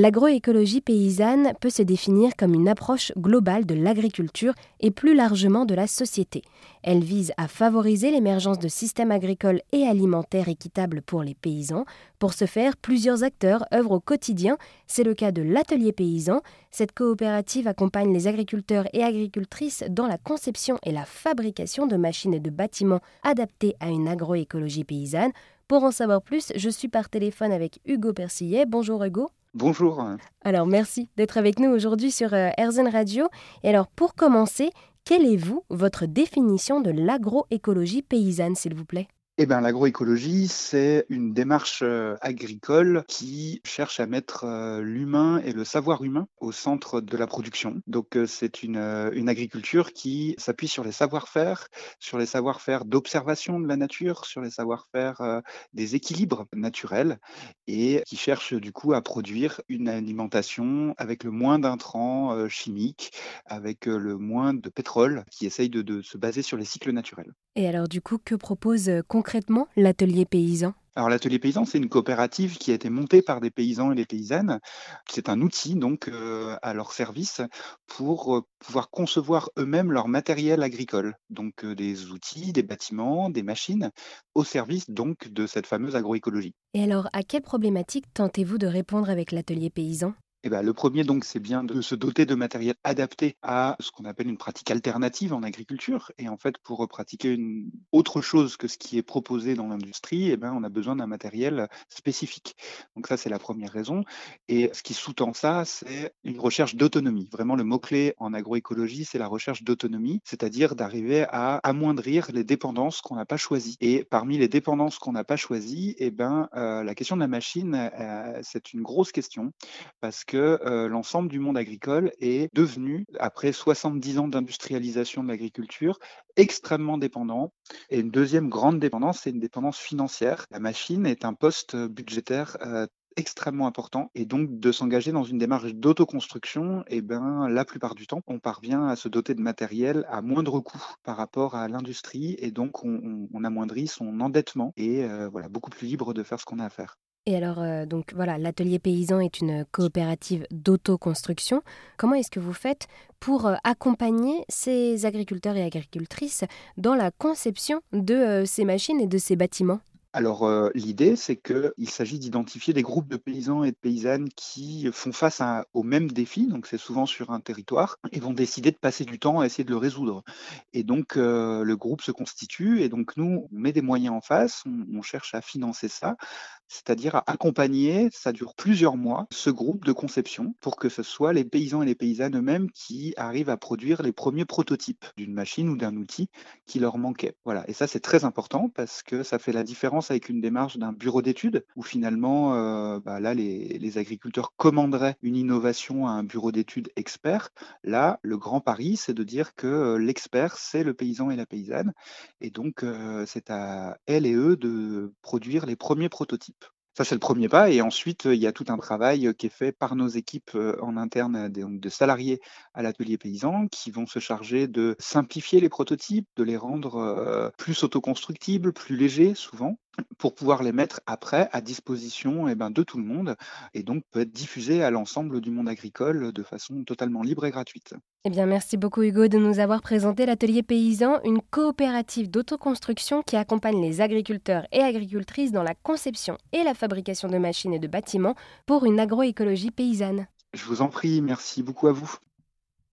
L'agroécologie paysanne peut se définir comme une approche globale de l'agriculture et plus largement de la société. Elle vise à favoriser l'émergence de systèmes agricoles et alimentaires équitables pour les paysans. Pour ce faire, plusieurs acteurs œuvrent au quotidien. C'est le cas de l'Atelier paysan. Cette coopérative accompagne les agriculteurs et agricultrices dans la conception et la fabrication de machines et de bâtiments adaptés à une agroécologie paysanne. Pour en savoir plus, je suis par téléphone avec Hugo Persillet. Bonjour Hugo. Bonjour. Alors merci d'être avec nous aujourd'hui sur euh, RZN Radio. Et alors pour commencer, quelle est vous votre définition de l'agroécologie paysanne s'il vous plaît? Eh bien, l'agroécologie, c'est une démarche euh, agricole qui cherche à mettre euh, l'humain et le savoir humain au centre de la production. Donc, euh, c'est une, une agriculture qui s'appuie sur les savoir-faire, sur les savoir-faire d'observation de la nature, sur les savoir-faire des équilibres naturels et qui cherche du coup à produire une alimentation avec le moins d'intrants chimiques, avec le moins de pétrole, qui essaye de, de se baser sur les cycles naturels. Et alors, du coup, que propose concrètement concrètement l'atelier paysan? Alors l'atelier paysan, c'est une coopérative qui a été montée par des paysans et des paysannes. C'est un outil donc euh, à leur service pour euh, pouvoir concevoir eux-mêmes leur matériel agricole, donc euh, des outils, des bâtiments, des machines, au service donc de cette fameuse agroécologie. Et alors, à quelle problématique tentez-vous de répondre avec l'atelier paysan? Eh ben, le premier, donc, c'est bien de se doter de matériel adapté à ce qu'on appelle une pratique alternative en agriculture. Et en fait, pour pratiquer une autre chose que ce qui est proposé dans l'industrie, eh ben, on a besoin d'un matériel spécifique. Donc ça, c'est la première raison. Et ce qui sous-tend ça, c'est une recherche d'autonomie. Vraiment, le mot-clé en agroécologie, c'est la recherche d'autonomie, c'est-à-dire d'arriver à amoindrir les dépendances qu'on n'a pas choisies. Et parmi les dépendances qu'on n'a pas choisies, eh ben, euh, la question de la machine, euh, c'est une grosse question parce que euh, l'ensemble du monde agricole est devenu, après 70 ans d'industrialisation de l'agriculture, extrêmement dépendant. Et une deuxième grande dépendance, c'est une dépendance financière. La machine est un poste budgétaire euh, extrêmement important et donc de s'engager dans une démarche d'autoconstruction, eh ben la plupart du temps, on parvient à se doter de matériel à moindre coût par rapport à l'industrie et donc on, amoindrit son endettement et euh, voilà beaucoup plus libre de faire ce qu'on a à faire. Et alors, euh, donc voilà, l'atelier paysan est une coopérative d'autoconstruction. Comment est-ce que vous faites pour euh, accompagner ces agriculteurs et agricultrices dans la conception de euh, ces machines et de ces bâtiments? Alors, euh, l'idée, c'est qu'il s'agit d'identifier des groupes de paysans et de paysannes qui font face à, aux mêmes défis, donc c'est souvent sur un territoire, et vont décider de passer du temps à essayer de le résoudre. Et donc, euh, le groupe se constitue, et donc nous, on met des moyens en face, on, cherche à financer ça, c'est-à-dire à accompagner, ça dure plusieurs mois, ce groupe de conception, pour que ce soit les paysans et les paysannes eux-mêmes qui arrivent à produire les premiers prototypes d'une machine ou d'un outil qui leur manquait. Voilà, et ça, c'est très important parce que ça fait la différence avec une démarche d'un bureau d'études où finalement, euh, bah là, les, agriculteurs commanderaient une innovation à un bureau d'études expert. Là, le grand pari, c'est de dire que euh, l'expert, c'est le paysan et la paysanne. Et donc, euh, c'est à elle et eux de produire les premiers prototypes. Ça, c'est le premier pas. Et ensuite, il y a tout un travail qui est fait par nos équipes en interne de, salariés à l'atelier paysan qui vont se charger de simplifier les prototypes, de les rendre plus autoconstructibles, plus légers souvent, pour pouvoir les mettre après à disposition eh ben, de tout le monde et donc peut être diffusé à l'ensemble du monde agricole de façon totalement libre et gratuite. Eh bien, merci beaucoup Hugo de nous avoir présenté l'atelier paysan, une coopérative d'autoconstruction qui accompagne les agriculteurs et agricultrices dans la conception et la fabrication de machines et de bâtiments pour une agroécologie paysanne. Je vous en prie, merci beaucoup à vous.